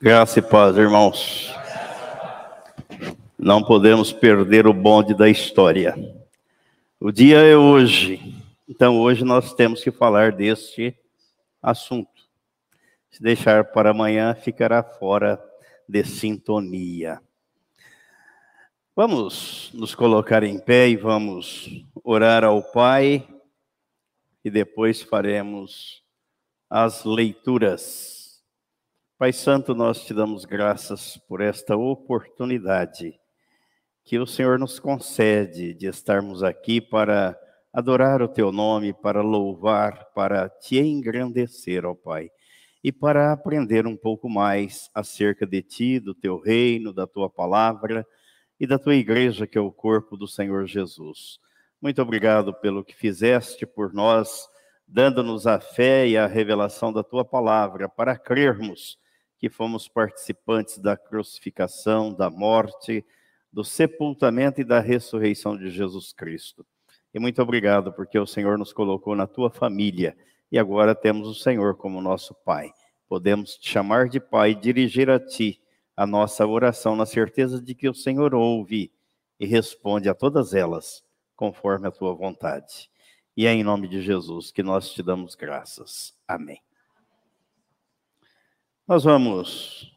Graça e paz, irmãos. Não podemos perder o bonde da história. O dia é hoje, então hoje nós temos que falar deste assunto. Se deixar para amanhã, ficará fora de sintonia. Vamos nos colocar em pé e vamos orar ao Pai e depois faremos as leituras. Pai Santo, nós te damos graças por esta oportunidade que o Senhor nos concede de estarmos aqui para adorar o teu nome, para louvar, para te engrandecer, ó Pai, e para aprender um pouco mais acerca de ti, do teu reino, da tua palavra e da tua igreja, que é o corpo do Senhor Jesus. Muito obrigado pelo que fizeste por nós dando-nos a fé e a revelação da tua palavra, para crermos que fomos participantes da crucificação, da morte, do sepultamento e da ressurreição de Jesus Cristo. E muito obrigado, porque o Senhor nos colocou na tua família e agora temos o Senhor como nosso Pai. Podemos te chamar de Pai e dirigir a ti a nossa oração, na certeza de que o Senhor ouve e responde a todas elas, conforme a tua vontade. E é em nome de Jesus que nós te damos graças. Amém. Nós vamos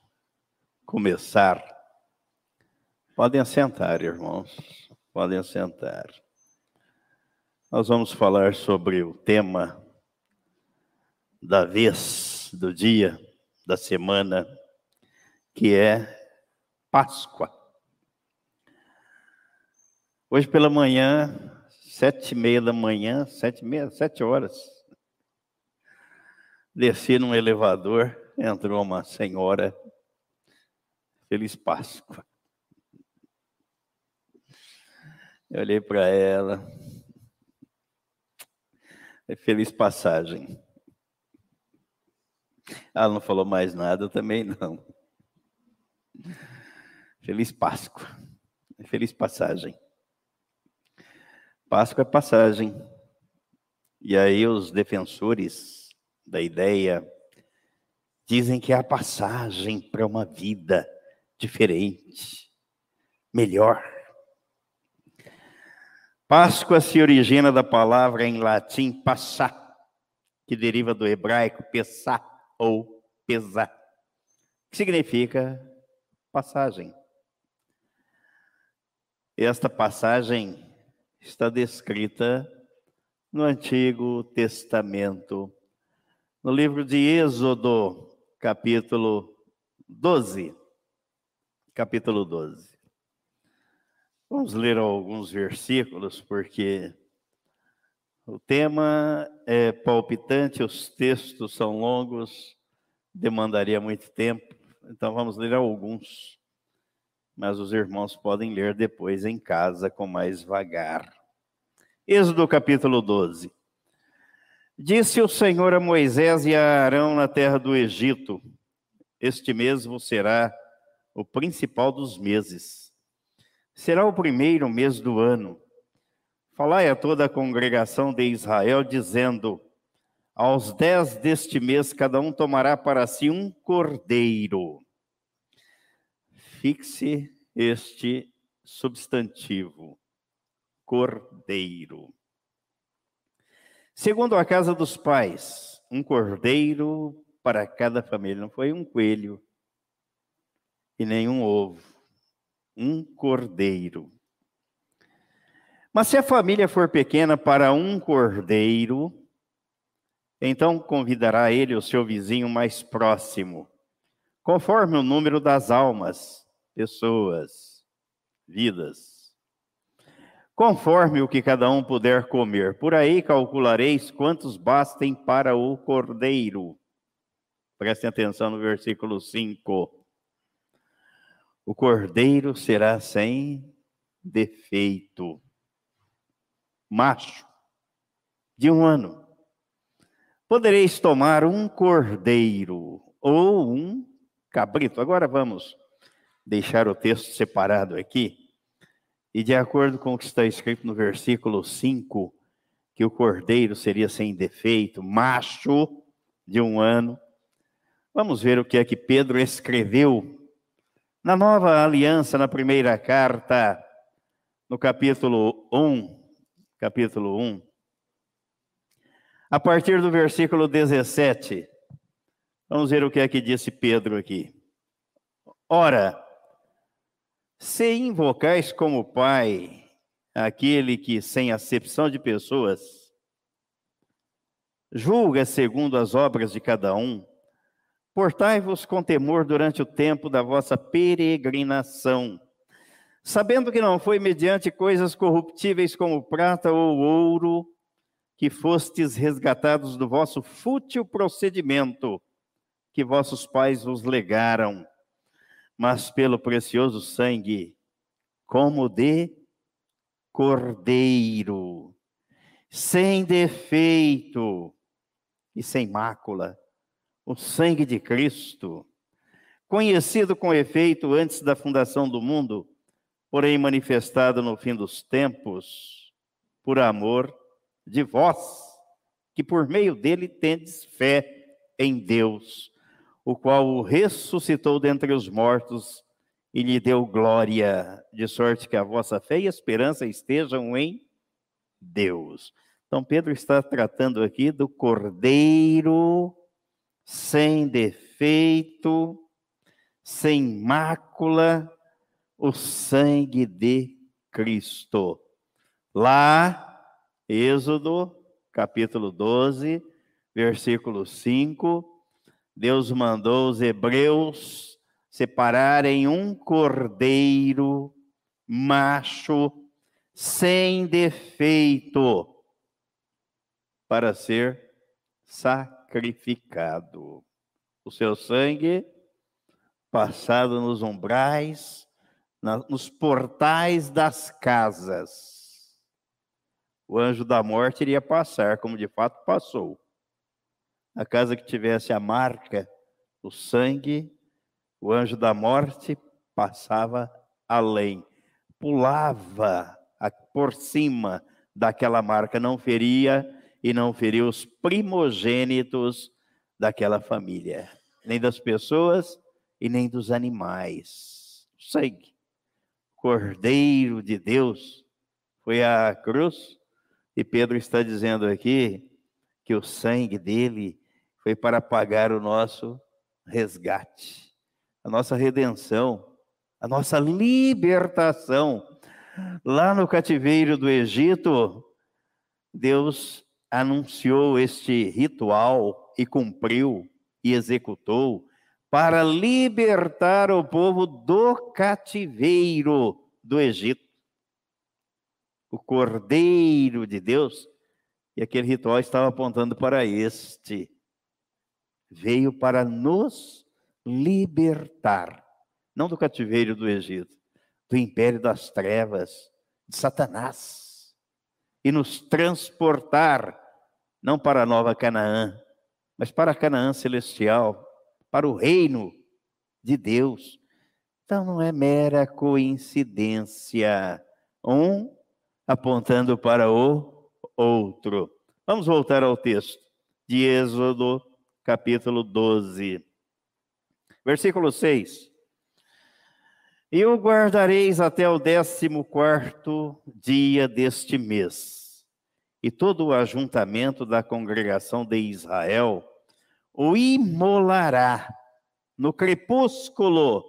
começar. Podem assentar, irmãos. Podem assentar. Nós vamos falar sobre o tema da vez, do dia, da semana, que é Páscoa. Hoje pela manhã sete e meia da manhã, sete, meia, sete horas. Desci num elevador, entrou uma senhora. Feliz Páscoa. Eu olhei para ela. Feliz passagem. Ela não falou mais nada, também não. Feliz Páscoa. Feliz passagem. Páscoa é passagem. E aí os defensores da ideia dizem que é a passagem para uma vida diferente, melhor. Páscoa se origina da palavra em latim passar, que deriva do hebraico pesar ou pesar, que significa passagem. Esta passagem está descrita no Antigo Testamento, no livro de Êxodo, capítulo 12. Capítulo 12. Vamos ler alguns versículos, porque o tema é palpitante, os textos são longos, demandaria muito tempo, então vamos ler alguns mas os irmãos podem ler depois em casa com mais vagar. Êxodo capítulo 12. Disse o Senhor a Moisés e a Arão na terra do Egito: Este mesmo será o principal dos meses. Será o primeiro mês do ano. Falai a toda a congregação de Israel, dizendo: Aos dez deste mês, cada um tomará para si um cordeiro fixe este substantivo, cordeiro. Segundo a casa dos pais, um cordeiro para cada família. Não foi um coelho e nenhum ovo. Um cordeiro. Mas se a família for pequena para um cordeiro, então convidará ele o seu vizinho mais próximo, conforme o número das almas pessoas, vidas. Conforme o que cada um puder comer, por aí calculareis quantos bastem para o cordeiro. Prestem atenção no versículo 5. O cordeiro será sem defeito, macho, de um ano. Podereis tomar um cordeiro ou um cabrito. Agora vamos deixar o texto separado aqui. E de acordo com o que está escrito no versículo 5, que o cordeiro seria sem defeito, macho de um ano, Vamos ver o que é que Pedro escreveu na nova aliança, na primeira carta, no capítulo 1, capítulo 1, a partir do versículo 17. Vamos ver o que é que disse Pedro aqui. Ora, se invocais como Pai aquele que, sem acepção de pessoas, julga segundo as obras de cada um, Portai-vos com temor durante o tempo da vossa peregrinação, sabendo que não foi mediante coisas corruptíveis como prata ou ouro que fostes resgatados do vosso fútil procedimento que vossos pais vos legaram, mas pelo precioso sangue, como de cordeiro, sem defeito e sem mácula o sangue de Cristo, conhecido com efeito antes da fundação do mundo, porém manifestado no fim dos tempos, por amor de vós, que por meio dele tendes fé em Deus, o qual o ressuscitou dentre os mortos e lhe deu glória, de sorte que a vossa fé e esperança estejam em Deus. Então, Pedro está tratando aqui do Cordeiro sem defeito, sem mácula, o sangue de Cristo. Lá, Êxodo, capítulo 12, versículo 5, Deus mandou os hebreus separarem um cordeiro macho sem defeito para ser sacrificado. O seu sangue passado nos umbrais, nos portais das casas. O anjo da morte iria passar, como de fato passou. A casa que tivesse a marca, o sangue, o anjo da morte passava além, pulava por cima daquela marca, não feria e não feriu os primogênitos daquela família, nem das pessoas e nem dos animais. Sangue. Cordeiro de Deus foi à cruz e Pedro está dizendo aqui que o sangue dele foi para pagar o nosso resgate, a nossa redenção, a nossa libertação. Lá no cativeiro do Egito, Deus anunciou este ritual e cumpriu e executou para libertar o povo do cativeiro do Egito. O Cordeiro de Deus, e aquele ritual estava apontando para este, veio para nos libertar, não do cativeiro do Egito, do império das trevas, de Satanás, e nos transportar não para a nova Canaã, mas para a Canaã celestial, para o reino de Deus. Então não é mera coincidência, um apontando para o outro. Vamos voltar ao texto de Êxodo, capítulo 12, versículo 6. E o guardareis até o décimo quarto dia deste mês e todo o ajuntamento da congregação de Israel o imolará no crepúsculo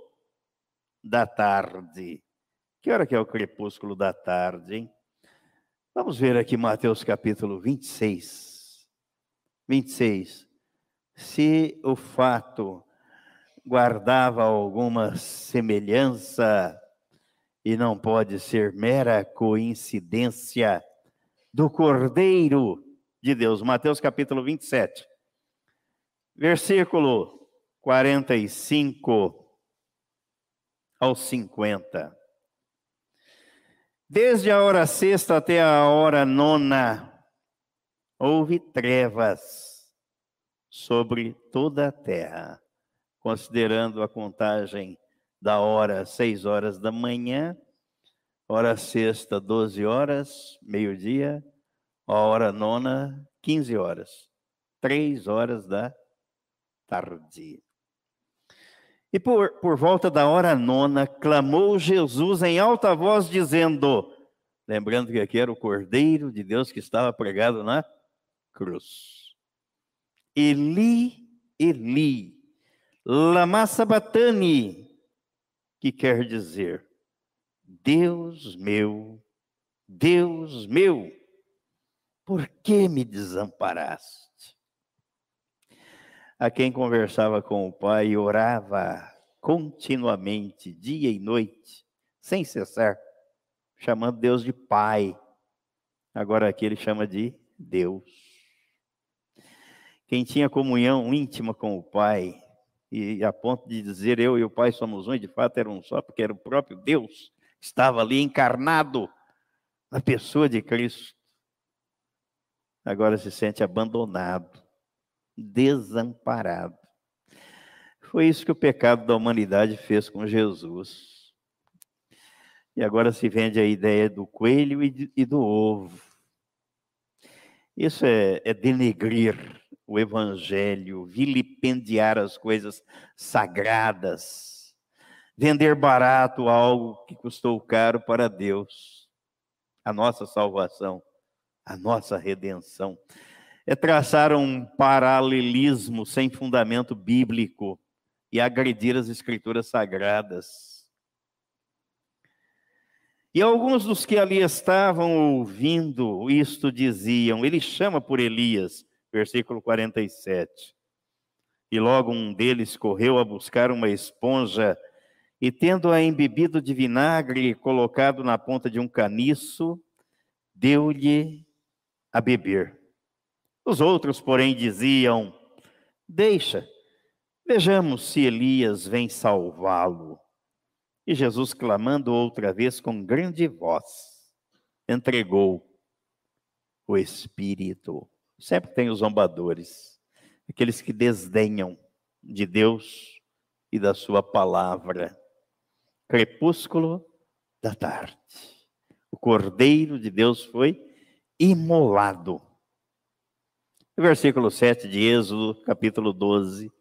da tarde. Que hora que é o crepúsculo da tarde, hein? Vamos ver aqui Mateus capítulo 26. 26. Se o fato guardava alguma semelhança e não pode ser mera coincidência, do Cordeiro de Deus. Mateus capítulo 27, versículo 45 ao 50. Desde a hora sexta até a hora nona, houve trevas sobre toda a terra, considerando a contagem da hora, seis horas da manhã, hora sexta, 12 horas, meio-dia, hora nona, 15 horas. Três horas da tarde. E por, por volta da hora nona, clamou Jesus em alta voz, dizendo: lembrando que aqui era o Cordeiro de Deus que estava pregado na cruz. Eli, Eli, lama sabatani, que quer dizer: Deus meu, Deus meu, por que me desamparaste? a quem conversava com o Pai e orava continuamente, dia e noite, sem cessar, chamando Deus de Pai. Agora aqui ele chama de Deus. Quem tinha comunhão íntima com o Pai, e a ponto de dizer eu e o Pai somos um, e de fato era um só, porque era o próprio Deus, estava ali encarnado na pessoa de Cristo. Agora se sente abandonado desamparado. Foi isso que o pecado da humanidade fez com Jesus. E agora se vende a ideia do coelho e do ovo. Isso é, é denegrir o evangelho, vilipendiar as coisas sagradas, vender barato algo que custou caro para Deus, a nossa salvação, a nossa redenção é traçar um paralelismo sem fundamento bíblico e agredir as escrituras sagradas. E alguns dos que ali estavam ouvindo isto diziam: Ele chama por Elias, versículo 47. E logo um deles correu a buscar uma esponja e, tendo-a embebido de vinagre e colocado na ponta de um caniço, deu-lhe a beber. Os outros, porém, diziam: Deixa, vejamos se Elias vem salvá-lo. E Jesus, clamando outra vez com grande voz, entregou o Espírito. Sempre tem os zombadores, aqueles que desdenham de Deus e da Sua palavra. Crepúsculo da tarde. O Cordeiro de Deus foi imolado Versículo 7 de Êxodo, capítulo 12.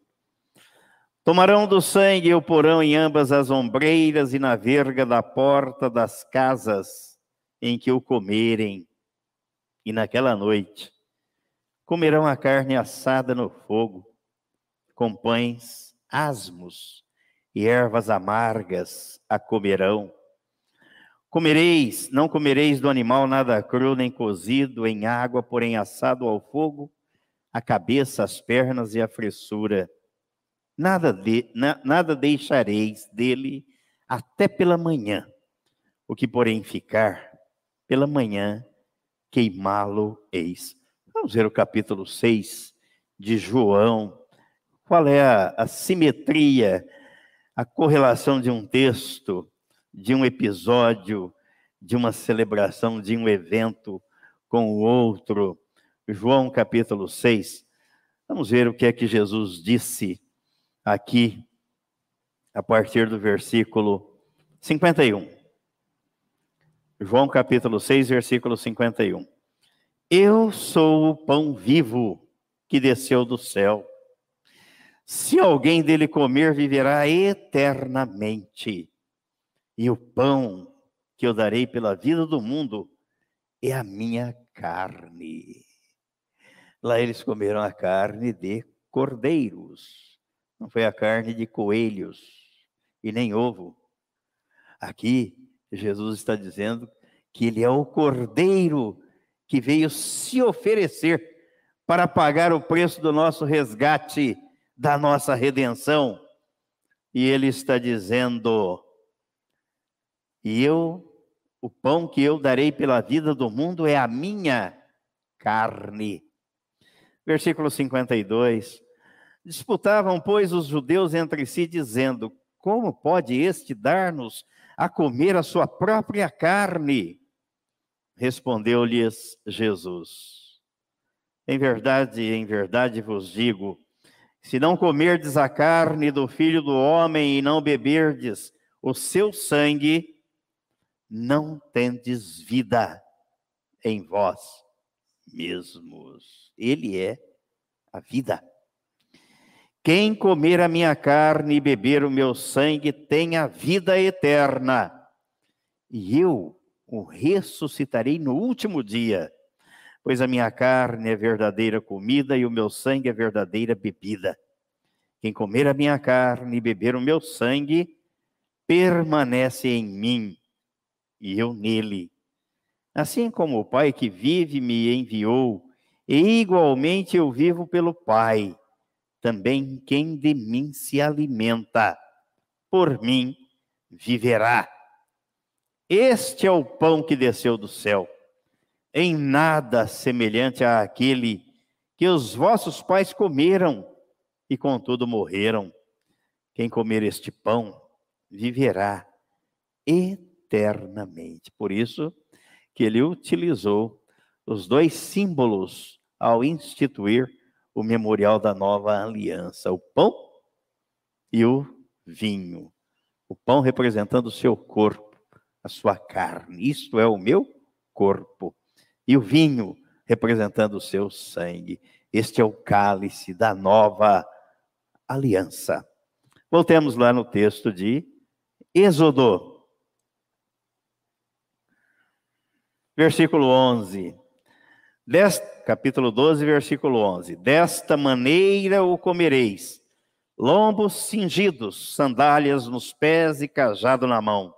Tomarão do sangue e o porão em ambas as ombreiras e na verga da porta das casas em que o comerem. E naquela noite comerão a carne assada no fogo, com pães asmos e ervas amargas a comerão. Comereis, não comereis do animal nada cru nem cozido em água, porém assado ao fogo a cabeça, as pernas e a fressura. Nada, de, na, nada deixareis dele até pela manhã. O que, porém, ficar pela manhã, queimá-lo eis. Vamos ver o capítulo 6 de João. Qual é a, a simetria, a correlação de um texto, de um episódio, de uma celebração, de um evento com o outro? João capítulo 6. Vamos ver o que é que Jesus disse aqui, a partir do versículo 51. João capítulo 6, versículo 51. Eu sou o pão vivo que desceu do céu. Se alguém dele comer, viverá eternamente. E o pão que eu darei pela vida do mundo é a minha carne. Lá eles comeram a carne de cordeiros, não foi a carne de coelhos e nem ovo. Aqui, Jesus está dizendo que ele é o cordeiro que veio se oferecer para pagar o preço do nosso resgate, da nossa redenção. E ele está dizendo: E eu, o pão que eu darei pela vida do mundo é a minha carne. Versículo 52. Disputavam, pois, os judeus entre si, dizendo: Como pode este dar-nos a comer a sua própria carne? Respondeu-lhes Jesus: Em verdade, em verdade vos digo, se não comerdes a carne do filho do homem e não beberdes o seu sangue, não tendes vida em vós mesmos. Ele é a vida. Quem comer a minha carne e beber o meu sangue tem a vida eterna, e eu o ressuscitarei no último dia, pois a minha carne é verdadeira comida e o meu sangue é verdadeira bebida. Quem comer a minha carne e beber o meu sangue, permanece em mim e eu nele. Assim como o Pai que vive me enviou, e igualmente eu vivo pelo Pai, também quem de mim se alimenta, por mim viverá. Este é o pão que desceu do céu, em nada semelhante àquele que os vossos pais comeram e contudo morreram. Quem comer este pão viverá eternamente. Por isso que ele utilizou os dois símbolos ao instituir o memorial da nova aliança: o pão e o vinho. O pão representando o seu corpo, a sua carne. Isto é o meu corpo. E o vinho representando o seu sangue. Este é o cálice da nova aliança. Voltemos lá no texto de Êxodo, versículo 11. Desta, capítulo 12, versículo 11. Desta maneira o comereis: lombos cingidos, sandálias nos pés e cajado na mão.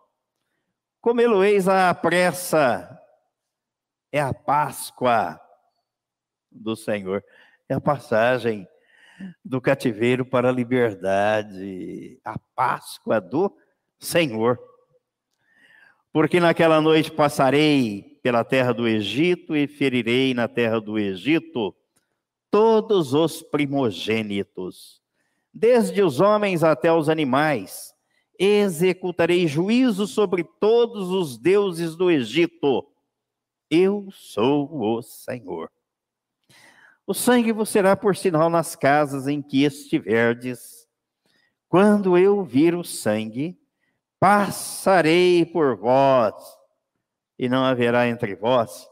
Comê-lo-eis à pressa. É a Páscoa do Senhor. É a passagem do cativeiro para a liberdade. A Páscoa do Senhor. Porque naquela noite passarei pela terra do Egito e ferirei na terra do Egito todos os primogênitos, desde os homens até os animais. Executarei juízo sobre todos os deuses do Egito. Eu sou o Senhor. O sangue vos será por sinal nas casas em que estiverdes. Quando eu vir o sangue, passarei por vós, e não haverá entre vós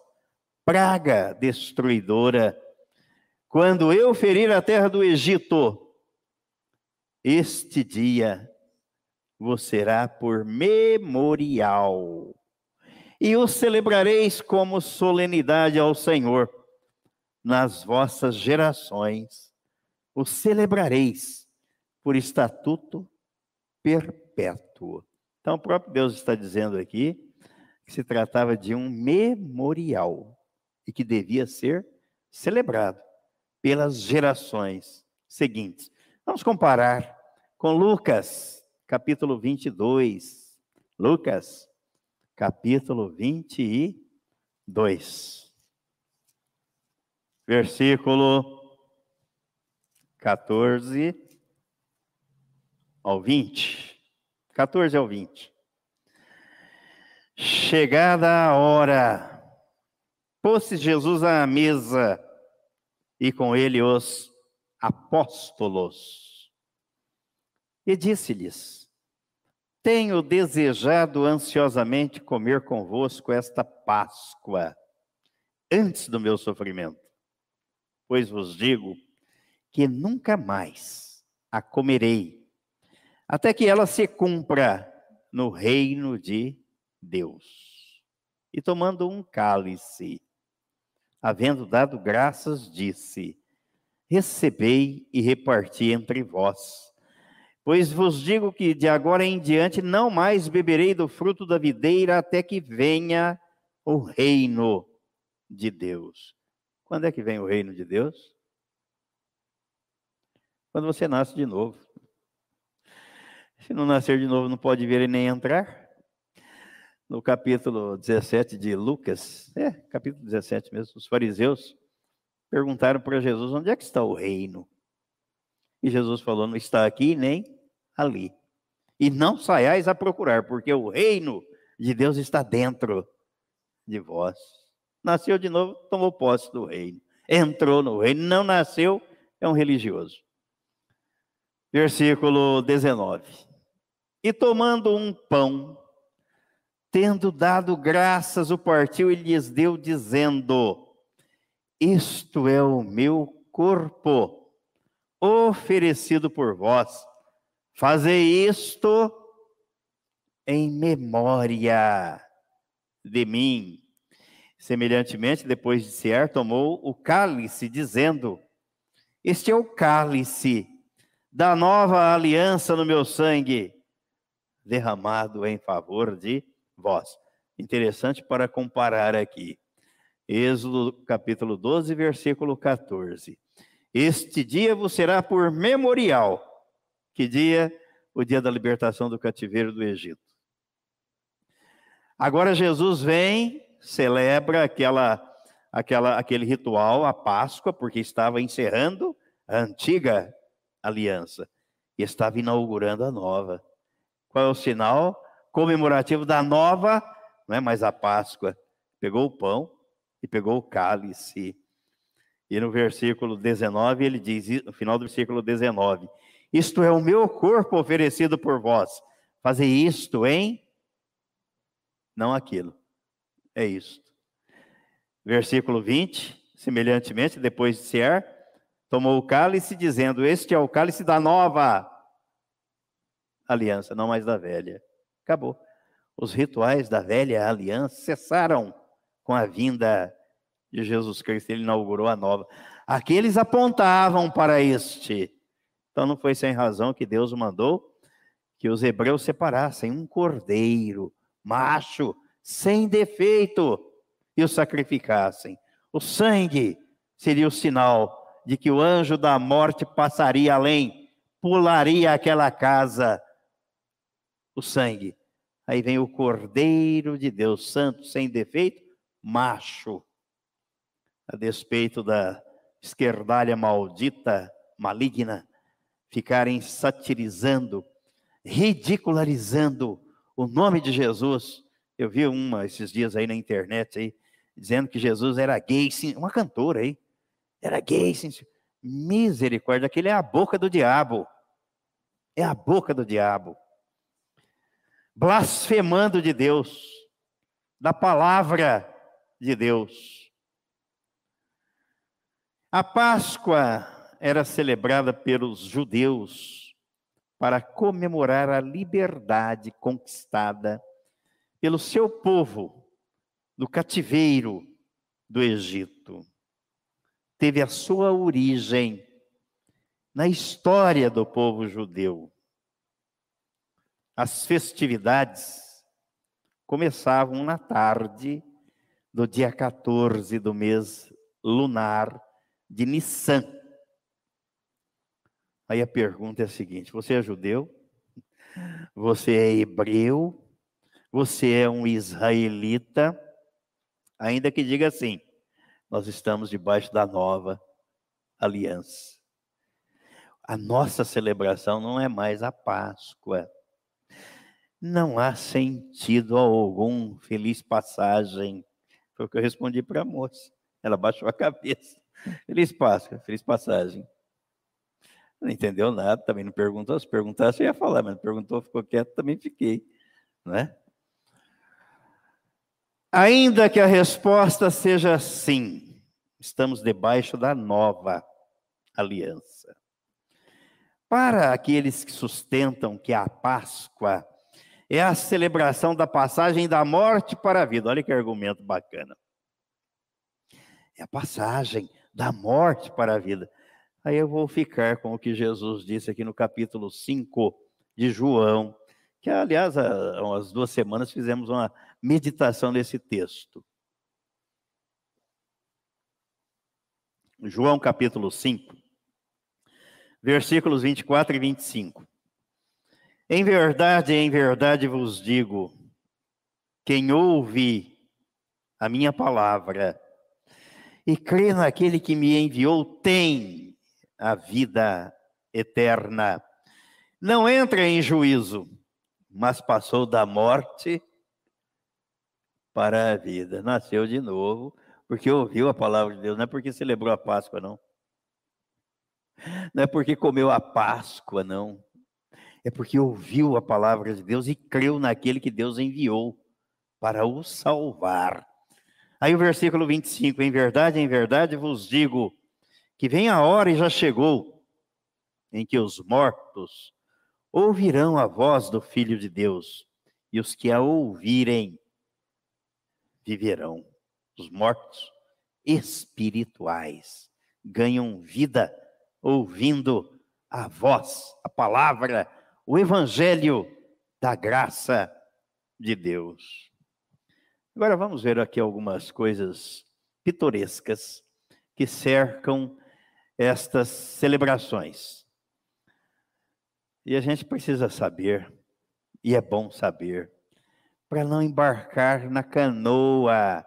praga destruidora. Quando eu ferir a terra do Egito, este dia vos será por memorial, e o celebrareis como solenidade ao Senhor. Nas vossas gerações o celebrareis por estatuto perpétuo. Então, o próprio Deus está dizendo aqui que se tratava de um memorial e que devia ser celebrado pelas gerações seguintes. Vamos comparar com Lucas, capítulo 22. Lucas, capítulo 22. Versículo 14 ao 20. 14 ao 20. Chegada a hora, pôs-se Jesus à mesa e com ele os apóstolos. E disse-lhes: Tenho desejado ansiosamente comer convosco esta Páscoa, antes do meu sofrimento. Pois vos digo que nunca mais a comerei até que ela se cumpra no reino de Deus. E tomando um cálice, havendo dado graças, disse: Recebei e reparti entre vós. Pois vos digo que de agora em diante não mais beberei do fruto da videira até que venha o reino de Deus. Quando é que vem o reino de Deus? Quando você nasce de novo. Se não nascer de novo, não pode ver e nem entrar. No capítulo 17 de Lucas, é, capítulo 17 mesmo, os fariseus perguntaram para Jesus: onde é que está o reino? E Jesus falou: não está aqui nem ali. E não saiais a procurar, porque o reino de Deus está dentro de vós. Nasceu de novo, tomou posse do reino. Entrou no reino, não nasceu, é um religioso. Versículo 19. E tomando um pão, tendo dado graças, o partiu e lhes deu, dizendo: Isto é o meu corpo, oferecido por vós. Fazei isto em memória de mim. Semelhantemente, depois de cear, tomou o cálice, dizendo: Este é o cálice da nova aliança no meu sangue, derramado em favor de vós. Interessante para comparar aqui. Êxodo capítulo 12, versículo 14. Este dia vos será por memorial. Que dia? O dia da libertação do cativeiro do Egito. Agora Jesus vem, celebra aquela, aquela, aquele ritual, a Páscoa, porque estava encerrando a antiga aliança e estava inaugurando a nova. Qual é o sinal comemorativo da nova? Não é mais a Páscoa. Pegou o pão e pegou o cálice. E no versículo 19 ele diz, no final do versículo 19: Isto é o meu corpo oferecido por vós. Fazer isto em não aquilo. É isto. Versículo 20, semelhantemente, depois de ser, tomou o cálice, dizendo: Este é o cálice da nova aliança, não mais da velha. Acabou. Os rituais da velha aliança cessaram com a vinda de Jesus Cristo, ele inaugurou a nova. Aqueles apontavam para este. Então não foi sem razão que Deus mandou que os hebreus separassem um cordeiro macho, sem defeito, e o sacrificassem. O sangue seria o sinal de que o anjo da morte passaria além, pularia aquela casa. O sangue. Aí vem o Cordeiro de Deus, santo, sem defeito, macho. A despeito da esquerdalha maldita, maligna, ficarem satirizando, ridicularizando o nome de Jesus. Eu vi uma esses dias aí na internet aí, dizendo que Jesus era gay, sim, uma cantora aí. Era gay, sim. Misericórdia, aquele é a boca do diabo. É a boca do diabo. Blasfemando de Deus, da palavra de Deus. A Páscoa era celebrada pelos judeus para comemorar a liberdade conquistada pelo seu povo do cativeiro do Egito. Teve a sua origem na história do povo judeu. As festividades começavam na tarde do dia 14 do mês lunar de Nissan Aí a pergunta é a seguinte: você é judeu? Você é hebreu? Você é um israelita? Ainda que diga assim, nós estamos debaixo da nova aliança. A nossa celebração não é mais a Páscoa. Não há sentido algum. Feliz passagem. Foi o que eu respondi para a moça. Ela baixou a cabeça. Feliz Páscoa, feliz passagem. Não entendeu nada, também não perguntou. Se perguntasse, eu ia falar, mas não perguntou, ficou quieto, também fiquei. Não é? Ainda que a resposta seja sim, estamos debaixo da nova aliança. Para aqueles que sustentam que a Páscoa é a celebração da passagem da morte para a vida, olha que argumento bacana. É a passagem da morte para a vida. Aí eu vou ficar com o que Jesus disse aqui no capítulo 5 de João, que aliás, há umas duas semanas fizemos uma meditação nesse texto. João capítulo 5, versículos 24 e 25. Em verdade, em verdade vos digo, quem ouve a minha palavra e crê naquele que me enviou tem a vida eterna. Não entra em juízo, mas passou da morte para a vida. Nasceu de novo, porque ouviu a palavra de Deus, não é porque celebrou a Páscoa, não. Não é porque comeu a Páscoa, não. É porque ouviu a palavra de Deus e creu naquele que Deus enviou para o salvar. Aí o versículo 25: Em verdade, em verdade vos digo que vem a hora e já chegou, em que os mortos ouvirão a voz do Filho de Deus, e os que a ouvirem viverão. Os mortos espirituais ganham vida ouvindo a voz, a palavra, o evangelho da graça de Deus. Agora vamos ver aqui algumas coisas pitorescas que cercam estas celebrações. E a gente precisa saber, e é bom saber, para não embarcar na canoa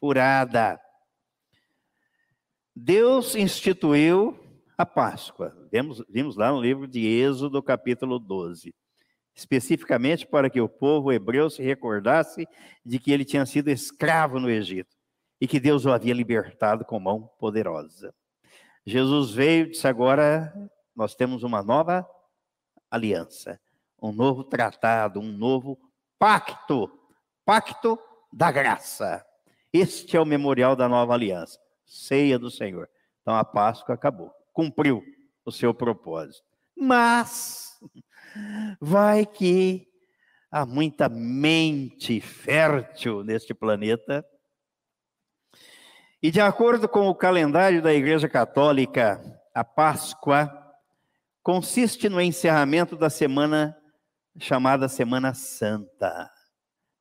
furada. Deus instituiu a Páscoa. Vimos, lá no livro de Êxodo, capítulo 12. Especificamente para que o povo hebreu se recordasse de que ele tinha sido escravo no Egito e que Deus o havia libertado com mão poderosa. Jesus veio e disse: agora nós temos uma nova aliança, um novo tratado, um novo pacto pacto da graça. Este é o memorial da nova aliança, ceia do Senhor. Então a Páscoa acabou, cumpriu o seu propósito. Mas vai que há muita mente fértil neste planeta e de acordo com o calendário da Igreja Católica, a Páscoa consiste no encerramento da semana chamada Semana Santa.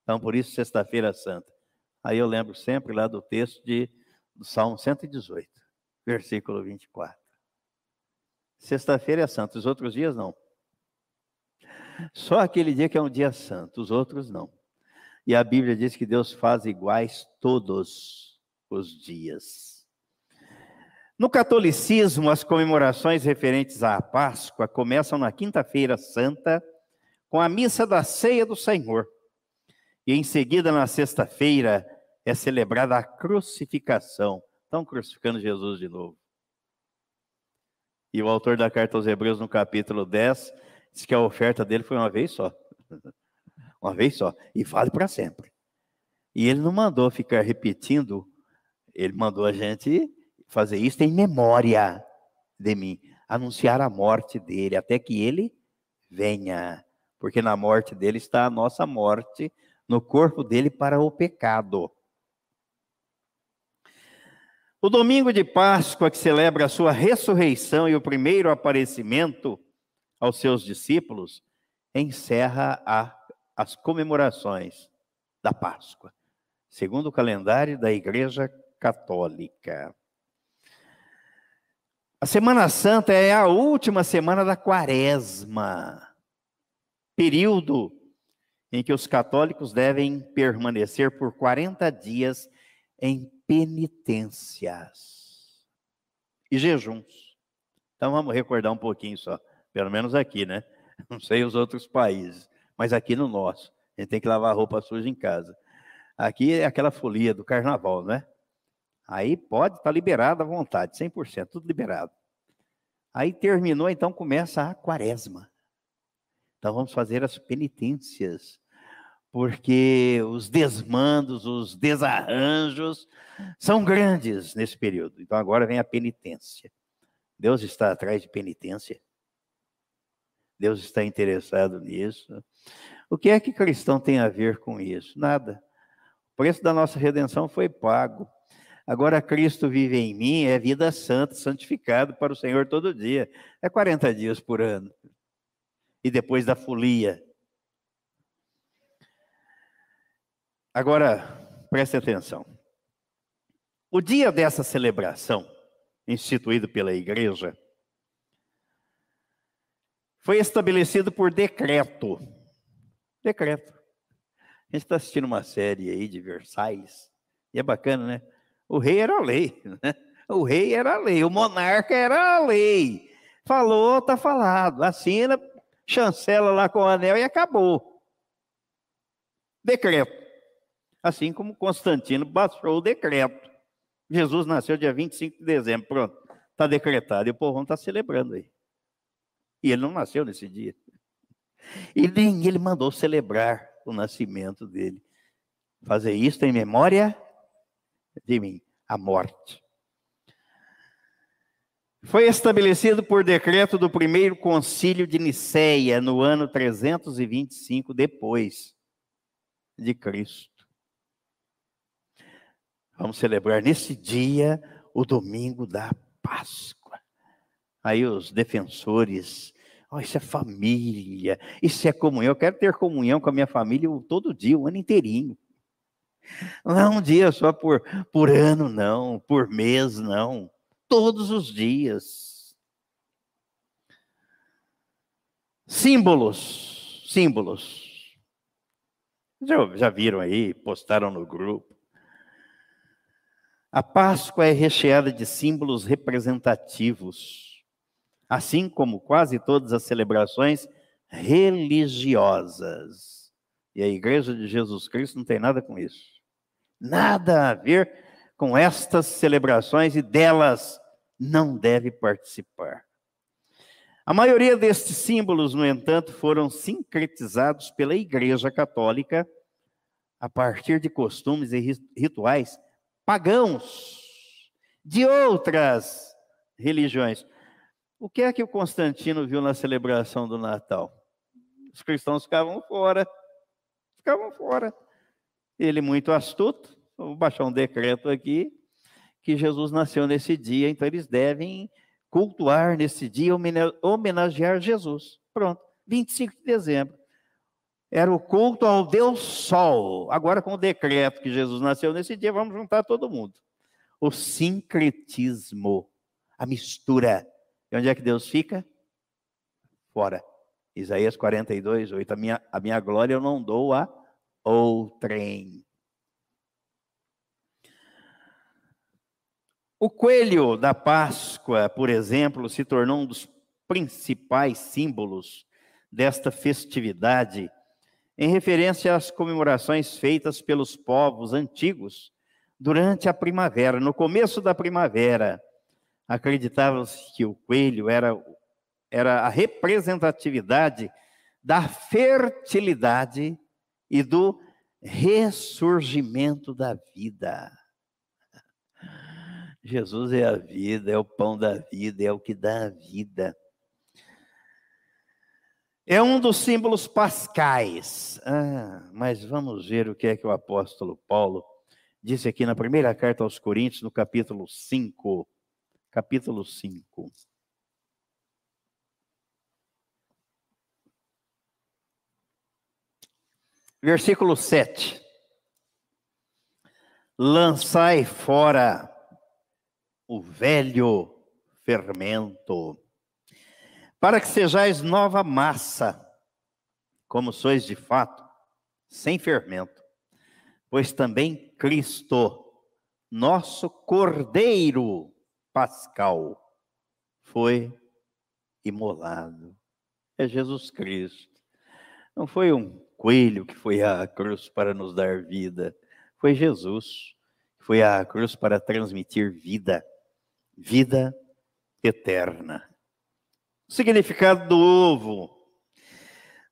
Então, por isso, Sexta-feira Santa. Aí eu lembro sempre lá do texto de, do Salmo 118, versículo 24. Sexta-feira é santa, os outros dias não. Só aquele dia que é um dia santo, os outros não. E a Bíblia diz que Deus faz iguais todos os dias. No catolicismo, as comemorações referentes à Páscoa começam na Quinta-feira Santa, com a missa da Ceia do Senhor. E em seguida, na sexta-feira, é celebrada a crucificação. Estão crucificando Jesus de novo. E o autor da carta aos Hebreus, no capítulo 10, diz que a oferta dele foi uma vez só. Uma vez só. E vale para sempre. E ele não mandou ficar repetindo ele mandou a gente fazer isso em memória de mim, anunciar a morte dele, até que ele venha, porque na morte dele está a nossa morte, no corpo dele para o pecado. O domingo de Páscoa, que celebra a sua ressurreição e o primeiro aparecimento aos seus discípulos, encerra a, as comemorações da Páscoa, segundo o calendário da Igreja católica. A Semana Santa é a última semana da quaresma, período em que os católicos devem permanecer por 40 dias em penitências e jejuns. Então vamos recordar um pouquinho só, pelo menos aqui, né? Não sei os outros países, mas aqui no nosso, a gente tem que lavar roupa suja em casa. Aqui é aquela folia do carnaval, né? Aí pode estar tá liberado à vontade, 100%, tudo liberado. Aí terminou, então começa a quaresma. Então vamos fazer as penitências, porque os desmandos, os desarranjos são grandes nesse período. Então agora vem a penitência. Deus está atrás de penitência. Deus está interessado nisso. O que é que cristão tem a ver com isso? Nada. O preço da nossa redenção foi pago. Agora Cristo vive em mim, é vida santa, santificado para o Senhor todo dia. É 40 dias por ano. E depois da folia. Agora, preste atenção. O dia dessa celebração, instituído pela igreja, foi estabelecido por decreto. Decreto. A gente está assistindo uma série aí de Versailles, e é bacana, né? O rei era a lei, né? O rei era a lei, o monarca era a lei. Falou, tá falado. Assina, chancela lá com o anel e acabou. Decreto. Assim como Constantino baixou o decreto. Jesus nasceu dia 25 de dezembro, pronto. Está decretado e o povão está celebrando aí. E ele não nasceu nesse dia. E nem ele mandou celebrar o nascimento dele. Fazer isso em memória de mim, a morte. Foi estabelecido por decreto do primeiro concílio de Nicéia no ano 325 depois de Cristo. Vamos celebrar nesse dia o domingo da Páscoa. Aí os defensores, oh, isso é família, isso é comunhão. Eu quero ter comunhão com a minha família todo dia, o ano inteirinho. Não é um dia só por, por ano, não, por mês, não. Todos os dias. Símbolos, símbolos. Já, já viram aí, postaram no grupo. A Páscoa é recheada de símbolos representativos, assim como quase todas as celebrações religiosas. E a Igreja de Jesus Cristo não tem nada com isso. Nada a ver com estas celebrações e delas não deve participar. A maioria destes símbolos, no entanto, foram sincretizados pela Igreja Católica a partir de costumes e rituais pagãos de outras religiões. O que é que o Constantino viu na celebração do Natal? Os cristãos ficavam fora, ficavam fora. Ele, muito astuto, vou baixar um decreto aqui, que Jesus nasceu nesse dia, então eles devem cultuar nesse dia, homenagear Jesus. Pronto, 25 de dezembro era o culto ao Deus Sol. Agora, com o decreto que Jesus nasceu nesse dia, vamos juntar todo mundo. O sincretismo, a mistura. E onde é que Deus fica? Fora. Isaías 42, 8. A minha, a minha glória eu não dou a outrem. O coelho da Páscoa, por exemplo, se tornou um dos principais símbolos desta festividade em referência às comemorações feitas pelos povos antigos durante a primavera. No começo da primavera, acreditava-se que o coelho era, era a representatividade da fertilidade e do ressurgimento da vida. Jesus é a vida, é o pão da vida, é o que dá a vida. É um dos símbolos pascais. Ah, mas vamos ver o que é que o apóstolo Paulo disse aqui na primeira carta aos Coríntios, no capítulo 5. Capítulo 5. Versículo 7. Lançai fora o velho fermento para que sejais nova massa, como sois de fato, sem fermento, pois também Cristo, nosso Cordeiro Pascal, foi imolado. É Jesus Cristo. Não foi um coelho que foi à cruz para nos dar vida, foi Jesus que foi à cruz para transmitir vida, vida eterna. O significado do ovo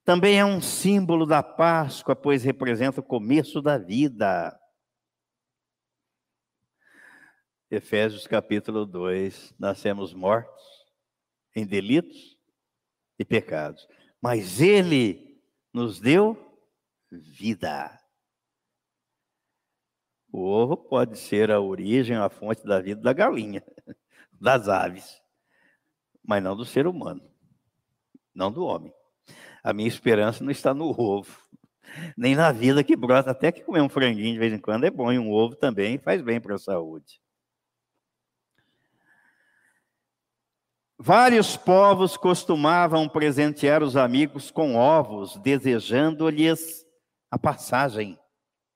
também é um símbolo da Páscoa, pois representa o começo da vida. Efésios capítulo 2: Nascemos mortos em delitos e pecados, mas Ele nos deu vida. O ovo pode ser a origem, a fonte da vida da galinha, das aves mas não do ser humano, não do homem. A minha esperança não está no ovo, nem na vida que brota. Até que comer um franguinho de vez em quando é bom, e um ovo também faz bem para a saúde. Vários povos costumavam presentear os amigos com ovos, desejando-lhes a passagem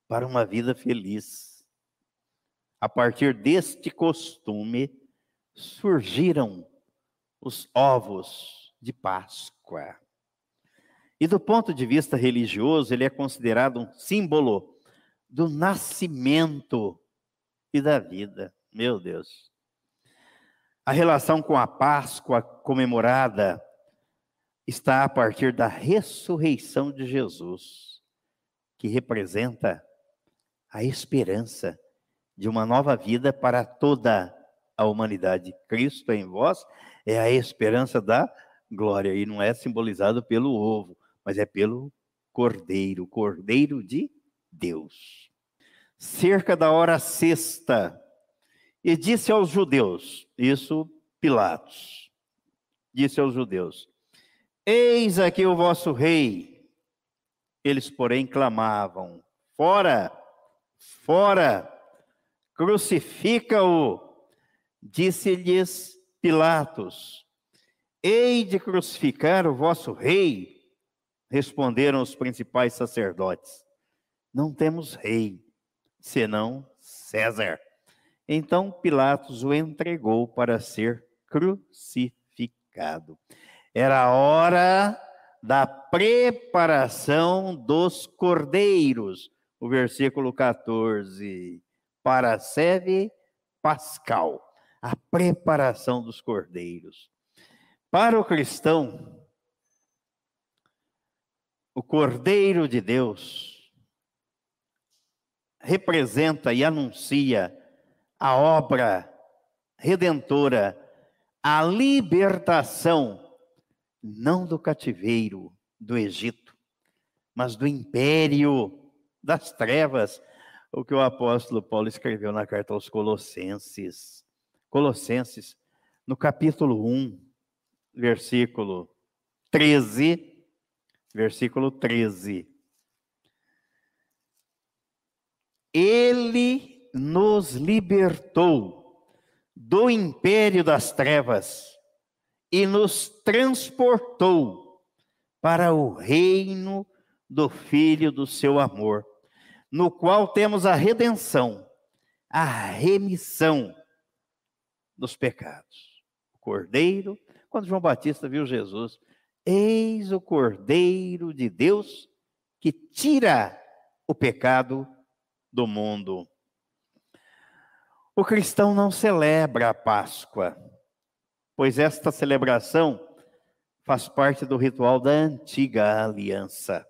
para uma vida feliz. A partir deste costume, surgiram os ovos de Páscoa. E do ponto de vista religioso, ele é considerado um símbolo do nascimento e da vida. Meu Deus. A relação com a Páscoa comemorada está a partir da ressurreição de Jesus, que representa a esperança de uma nova vida para toda a humanidade. Cristo em vós é a esperança da glória. E não é simbolizado pelo ovo, mas é pelo cordeiro, cordeiro de Deus. Cerca da hora sexta, e disse aos judeus, isso Pilatos, disse aos judeus: Eis aqui o vosso rei. Eles, porém, clamavam: Fora, fora, crucifica-o. Disse-lhes Pilatos: Hei de crucificar o vosso rei? Responderam os principais sacerdotes: Não temos rei, senão César. Então Pilatos o entregou para ser crucificado. Era a hora da preparação dos cordeiros. O versículo 14. Para seve pascal, a preparação dos cordeiros. Para o cristão, o Cordeiro de Deus representa e anuncia a obra redentora, a libertação, não do cativeiro do Egito, mas do império das trevas, o que o apóstolo Paulo escreveu na carta aos Colossenses. Colossenses, no capítulo 1, versículo 13, versículo 13. Ele nos libertou do império das trevas e nos transportou para o reino do Filho do seu amor, no qual temos a redenção, a remissão dos pecados. O Cordeiro quando João Batista viu Jesus, eis o Cordeiro de Deus que tira o pecado do mundo. O cristão não celebra a Páscoa, pois esta celebração faz parte do ritual da antiga aliança.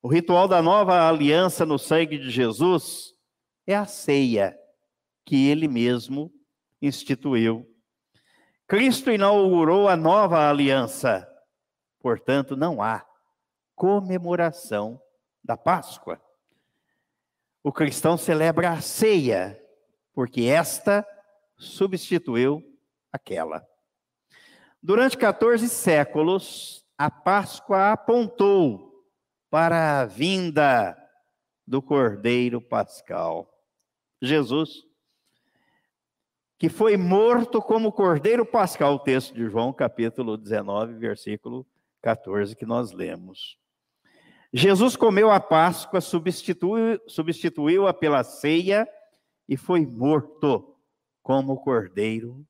O ritual da nova aliança no sangue de Jesus é a ceia que ele mesmo instituiu Cristo inaugurou a nova aliança, portanto, não há comemoração da Páscoa. O cristão celebra a ceia, porque esta substituiu aquela. Durante 14 séculos, a Páscoa apontou para a vinda do Cordeiro Pascal. Jesus que foi morto como cordeiro pascal, o texto de João, capítulo 19, versículo 14, que nós lemos. Jesus comeu a Páscoa, substituiu-a substituiu pela ceia e foi morto como cordeiro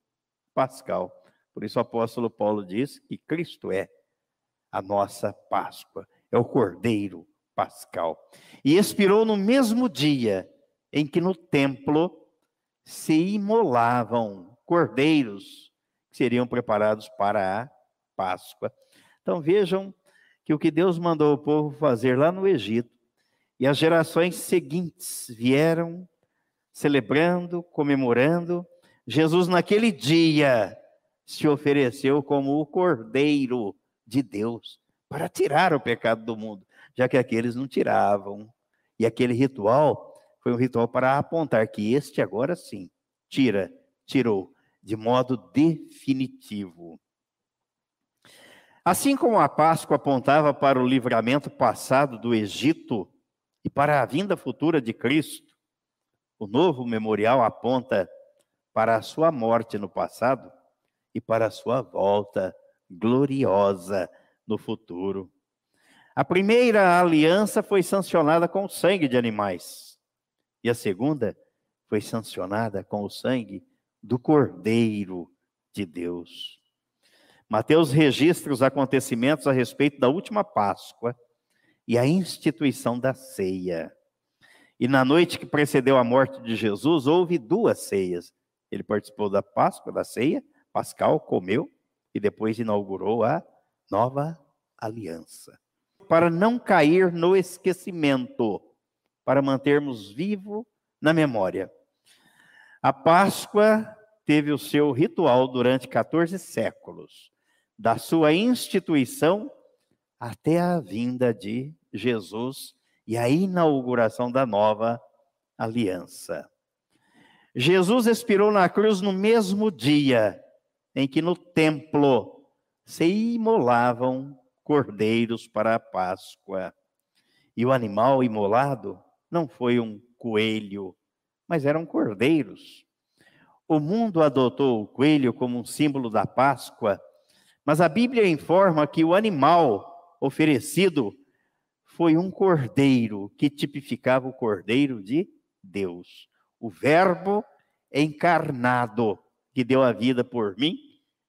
pascal. Por isso o apóstolo Paulo diz que Cristo é a nossa Páscoa, é o cordeiro pascal. E expirou no mesmo dia em que no templo se imolavam cordeiros que seriam preparados para a Páscoa. Então vejam que o que Deus mandou o povo fazer lá no Egito, e as gerações seguintes vieram celebrando, comemorando, Jesus naquele dia se ofereceu como o Cordeiro de Deus para tirar o pecado do mundo, já que aqueles não tiravam. E aquele ritual foi um ritual para apontar que este agora sim tira, tirou de modo definitivo. Assim como a Páscoa apontava para o livramento passado do Egito e para a vinda futura de Cristo, o novo memorial aponta para a sua morte no passado e para a sua volta gloriosa no futuro. A primeira aliança foi sancionada com o sangue de animais e a segunda foi sancionada com o sangue do Cordeiro de Deus. Mateus registra os acontecimentos a respeito da última Páscoa e a instituição da ceia. E na noite que precedeu a morte de Jesus, houve duas ceias. Ele participou da Páscoa, da ceia, Pascal comeu e depois inaugurou a nova aliança. Para não cair no esquecimento, para mantermos vivo na memória. A Páscoa teve o seu ritual durante 14 séculos, da sua instituição até a vinda de Jesus e a inauguração da nova aliança. Jesus expirou na cruz no mesmo dia em que no templo se imolavam cordeiros para a Páscoa. E o animal imolado não foi um coelho, mas eram cordeiros. O mundo adotou o coelho como um símbolo da Páscoa, mas a Bíblia informa que o animal oferecido foi um cordeiro que tipificava o cordeiro de Deus, o Verbo encarnado que deu a vida por mim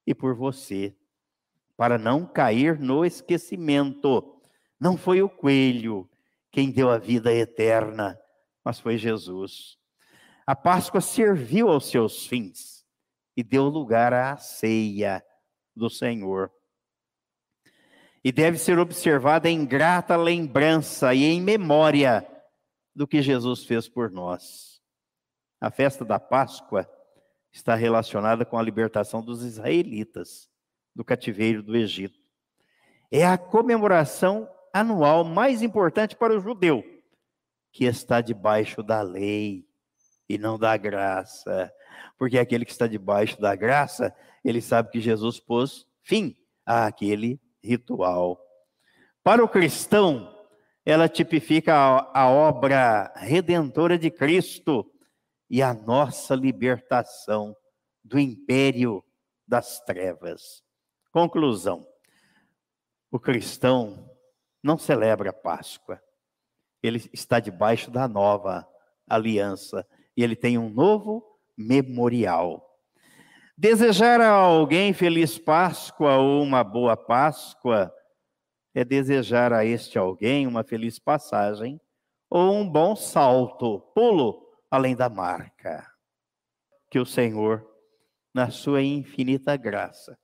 e por você, para não cair no esquecimento. Não foi o coelho quem deu a vida eterna, mas foi Jesus. A Páscoa serviu aos seus fins e deu lugar à ceia do Senhor. E deve ser observada em grata lembrança e em memória do que Jesus fez por nós. A festa da Páscoa está relacionada com a libertação dos israelitas do cativeiro do Egito. É a comemoração anual mais importante para o judeu, que está debaixo da lei e não da graça. Porque aquele que está debaixo da graça, ele sabe que Jesus pôs fim àquele ritual. Para o cristão, ela tipifica a, a obra redentora de Cristo e a nossa libertação do império das trevas. Conclusão: o cristão não celebra a Páscoa, ele está debaixo da nova aliança e ele tem um novo memorial. Desejar a alguém feliz Páscoa ou uma boa Páscoa é desejar a este alguém uma feliz passagem ou um bom salto, pulo além da marca. Que o Senhor, na sua infinita graça,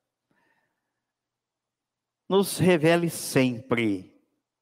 nos revele sempre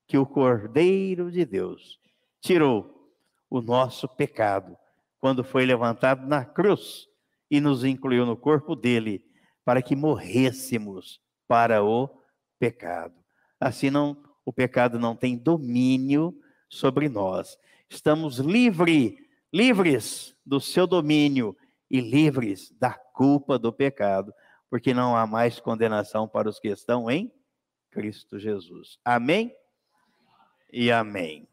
que o Cordeiro de Deus tirou o nosso pecado quando foi levantado na cruz e nos incluiu no corpo dele para que morrêssemos para o pecado. Assim não o pecado não tem domínio sobre nós. Estamos livres livres do seu domínio e livres da culpa do pecado, porque não há mais condenação para os que estão em Cristo Jesus. Amém? E amém.